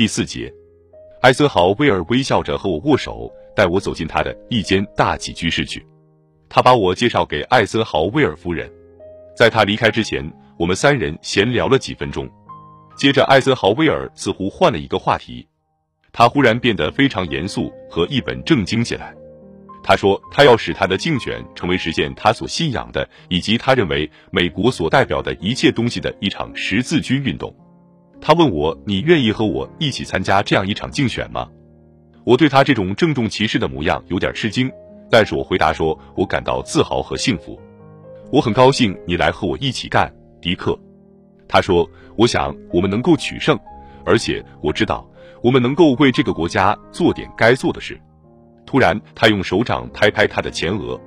第四节，艾森豪威尔微笑着和我握手，带我走进他的一间大起居室去。他把我介绍给艾森豪威尔夫人。在他离开之前，我们三人闲聊了几分钟。接着，艾森豪威尔似乎换了一个话题，他忽然变得非常严肃和一本正经起来。他说，他要使他的竞选成为实现他所信仰的以及他认为美国所代表的一切东西的一场十字军运动。他问我：“你愿意和我一起参加这样一场竞选吗？”我对他这种郑重其事的模样有点吃惊，但是我回答说：“我感到自豪和幸福，我很高兴你来和我一起干，迪克。”他说：“我想我们能够取胜，而且我知道我们能够为这个国家做点该做的事。”突然，他用手掌拍拍他的前额。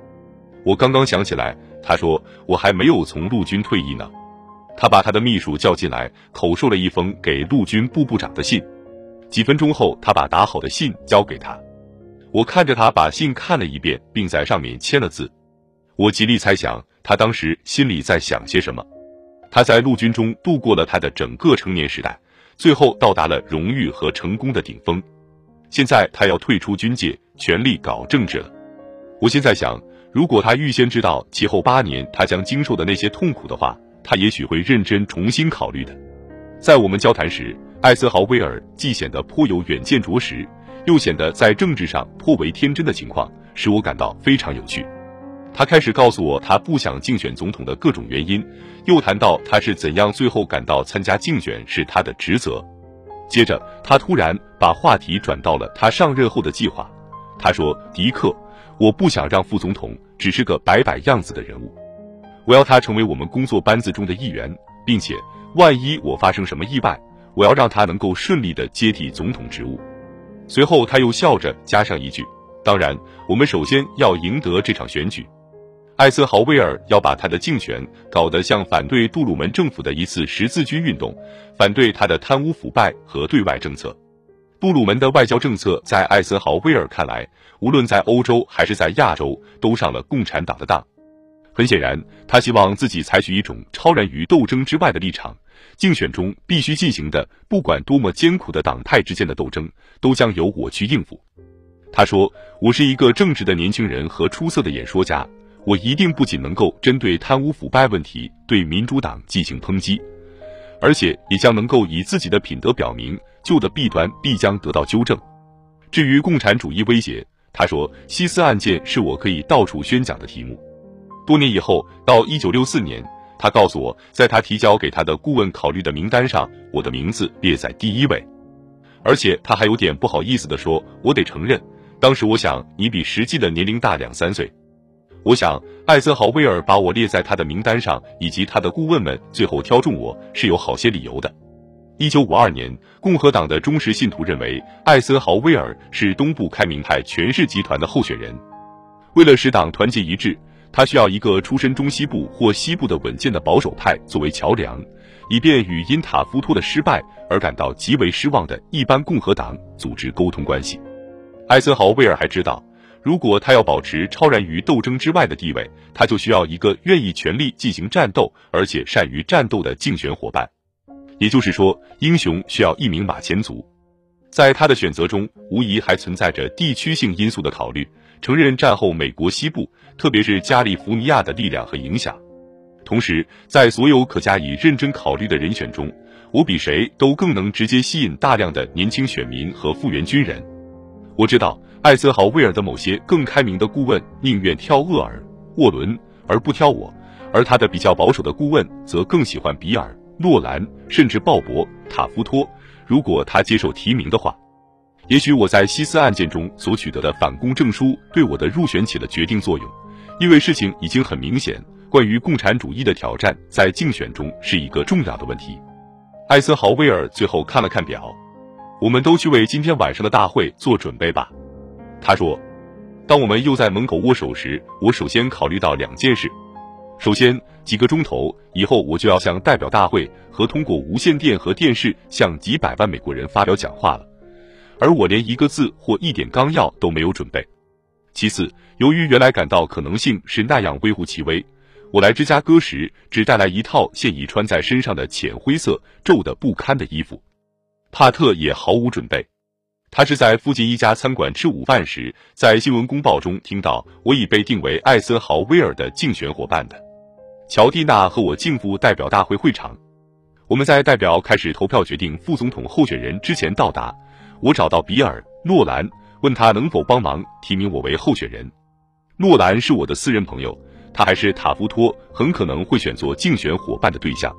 我刚刚想起来，他说我还没有从陆军退役呢。他把他的秘书叫进来，口授了一封给陆军部部长的信。几分钟后，他把打好的信交给他。我看着他把信看了一遍，并在上面签了字。我极力猜想他当时心里在想些什么。他在陆军中度过了他的整个成年时代，最后到达了荣誉和成功的顶峰。现在他要退出军界，全力搞政治了。我现在想，如果他预先知道其后八年他将经受的那些痛苦的话，他也许会认真重新考虑的。在我们交谈时，艾森豪威尔既显得颇有远见卓识，又显得在政治上颇为天真的情况，使我感到非常有趣。他开始告诉我他不想竞选总统的各种原因，又谈到他是怎样最后感到参加竞选是他的职责。接着，他突然把话题转到了他上任后的计划。他说：“迪克，我不想让副总统只是个摆摆样子的人物。”我要他成为我们工作班子中的一员，并且万一我发生什么意外，我要让他能够顺利的接替总统职务。随后他又笑着加上一句：“当然，我们首先要赢得这场选举。”艾森豪威尔要把他的竞选搞得像反对杜鲁门政府的一次十字军运动，反对他的贪污腐败和对外政策。杜鲁门的外交政策在艾森豪威尔看来，无论在欧洲还是在亚洲，都上了共产党的当。很显然，他希望自己采取一种超然于斗争之外的立场。竞选中必须进行的，不管多么艰苦的党派之间的斗争，都将由我去应付。他说：“我是一个正直的年轻人和出色的演说家，我一定不仅能够针对贪污腐败问题对民主党进行抨击，而且也将能够以自己的品德表明旧的弊端必将得到纠正。至于共产主义威胁，他说西斯案件是我可以到处宣讲的题目。”多年以后，到一九六四年，他告诉我，在他提交给他的顾问考虑的名单上，我的名字列在第一位。而且他还有点不好意思地说：“我得承认，当时我想你比实际的年龄大两三岁。”我想，艾森豪威尔把我列在他的名单上，以及他的顾问们最后挑中我是有好些理由的。一九五二年，共和党的忠实信徒认为艾森豪威尔是东部开明派权势集团的候选人。为了使党团结一致。他需要一个出身中西部或西部的稳健的保守派作为桥梁，以便与因塔夫托的失败而感到极为失望的一般共和党组织沟通关系。艾森豪威尔还知道，如果他要保持超然于斗争之外的地位，他就需要一个愿意全力进行战斗而且善于战斗的竞选伙伴。也就是说，英雄需要一名马前卒。在他的选择中，无疑还存在着地区性因素的考虑。承认战后美国西部，特别是加利福尼亚的力量和影响。同时，在所有可加以认真考虑的人选中，我比谁都更能直接吸引大量的年轻选民和复员军人。我知道艾森豪威尔的某些更开明的顾问宁愿挑厄尔、沃伦而不挑我，而他的比较保守的顾问则更喜欢比尔、诺兰，甚至鲍勃、塔夫托，如果他接受提名的话。也许我在西斯案件中所取得的反攻证书对我的入选起了决定作用，因为事情已经很明显，关于共产主义的挑战在竞选中是一个重要的问题。艾森豪威尔最后看了看表，我们都去为今天晚上的大会做准备吧。他说：“当我们又在门口握手时，我首先考虑到两件事。首先，几个钟头以后我就要向代表大会和通过无线电和电视向几百万美国人发表讲话了。”而我连一个字或一点纲要都没有准备。其次，由于原来感到可能性是那样微乎其微，我来芝加哥时只带来一套现已穿在身上的浅灰色、皱得不堪的衣服。帕特也毫无准备。他是在附近一家餐馆吃午饭时，在新闻公报中听到我已被定为艾森豪威尔的竞选伙伴的。乔蒂娜和我进赴代表大会会场。我们在代表开始投票决定副总统候选人之前到达。我找到比尔·诺兰，问他能否帮忙提名我为候选人。诺兰是我的私人朋友，他还是塔夫托很可能会选做竞选伙伴的对象。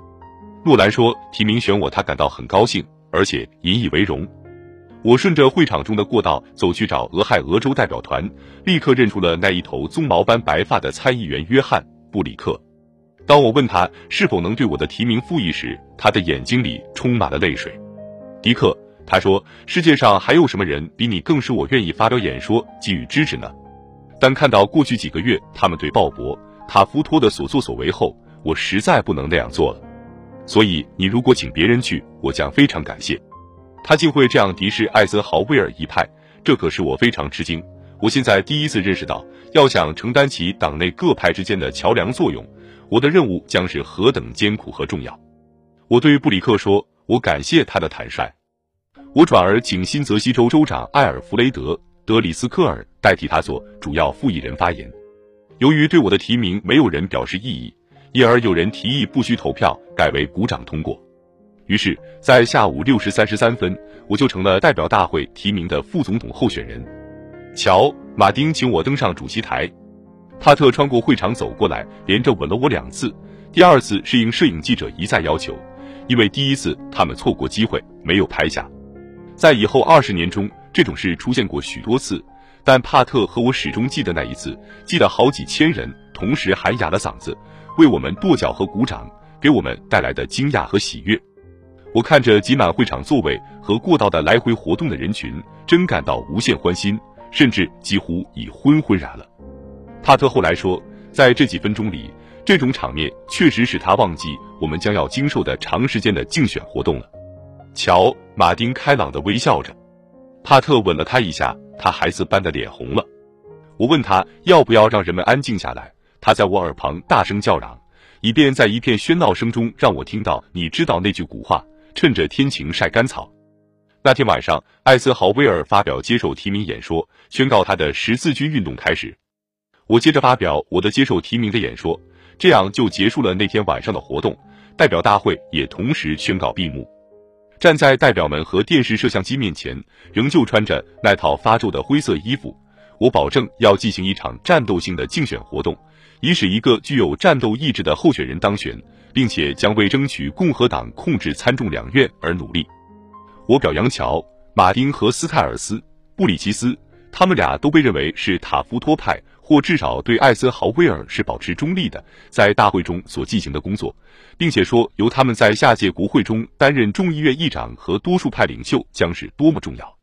诺兰说提名选我，他感到很高兴，而且引以为荣。我顺着会场中的过道走去找俄亥俄州代表团，立刻认出了那一头棕毛般白发的参议员约翰·布里克。当我问他是否能对我的提名复议时，他的眼睛里充满了泪水。迪克，他说：“世界上还有什么人比你更使我愿意发表演说给予支持呢？”但看到过去几个月他们对鲍勃·塔夫托的所作所为后，我实在不能那样做了。所以，你如果请别人去，我将非常感谢。他竟会这样敌视艾森豪威尔一派，这可是我非常吃惊。我现在第一次认识到，要想承担起党内各派之间的桥梁作用，我的任务将是何等艰苦和重要。我对布里克说：“我感谢他的坦率。”我转而请新泽西州州长艾尔弗雷德·德里斯科尔代替他做主要复议人发言。由于对我的提名没有人表示异议，因而有人提议不需投票，改为鼓掌通过。于是，在下午六时三十三分，我就成了代表大会提名的副总统候选人。乔·马丁请我登上主席台，帕特穿过会场走过来，连着吻了我两次。第二次是应摄影记者一再要求，因为第一次他们错过机会没有拍下。在以后二十年中，这种事出现过许多次，但帕特和我始终记得那一次，记得好几千人同时喊哑了嗓子，为我们跺脚和鼓掌，给我们带来的惊讶和喜悦。我看着挤满会场座位和过道的来回活动的人群，真感到无限欢欣，甚至几乎已昏昏然了。帕特后来说，在这几分钟里，这种场面确实使他忘记我们将要经受的长时间的竞选活动了。瞧，马丁开朗的微笑着，帕特吻了他一下，他孩子般的脸红了。我问他要不要让人们安静下来，他在我耳旁大声叫嚷，以便在一片喧闹声中让我听到你知道那句古话。趁着天晴晒干草。那天晚上，艾森豪威尔发表接受提名演说，宣告他的十字军运动开始。我接着发表我的接受提名的演说，这样就结束了那天晚上的活动。代表大会也同时宣告闭幕。站在代表们和电视摄像机面前，仍旧穿着那套发皱的灰色衣服。我保证要进行一场战斗性的竞选活动，以使一个具有战斗意志的候选人当选。并且将为争取共和党控制参众两院而努力。我表扬乔、马丁和斯泰尔斯、布里奇斯，他们俩都被认为是塔夫托派，或至少对艾森豪威尔是保持中立的，在大会中所进行的工作，并且说由他们在下届国会中担任众议院议长和多数派领袖将是多么重要。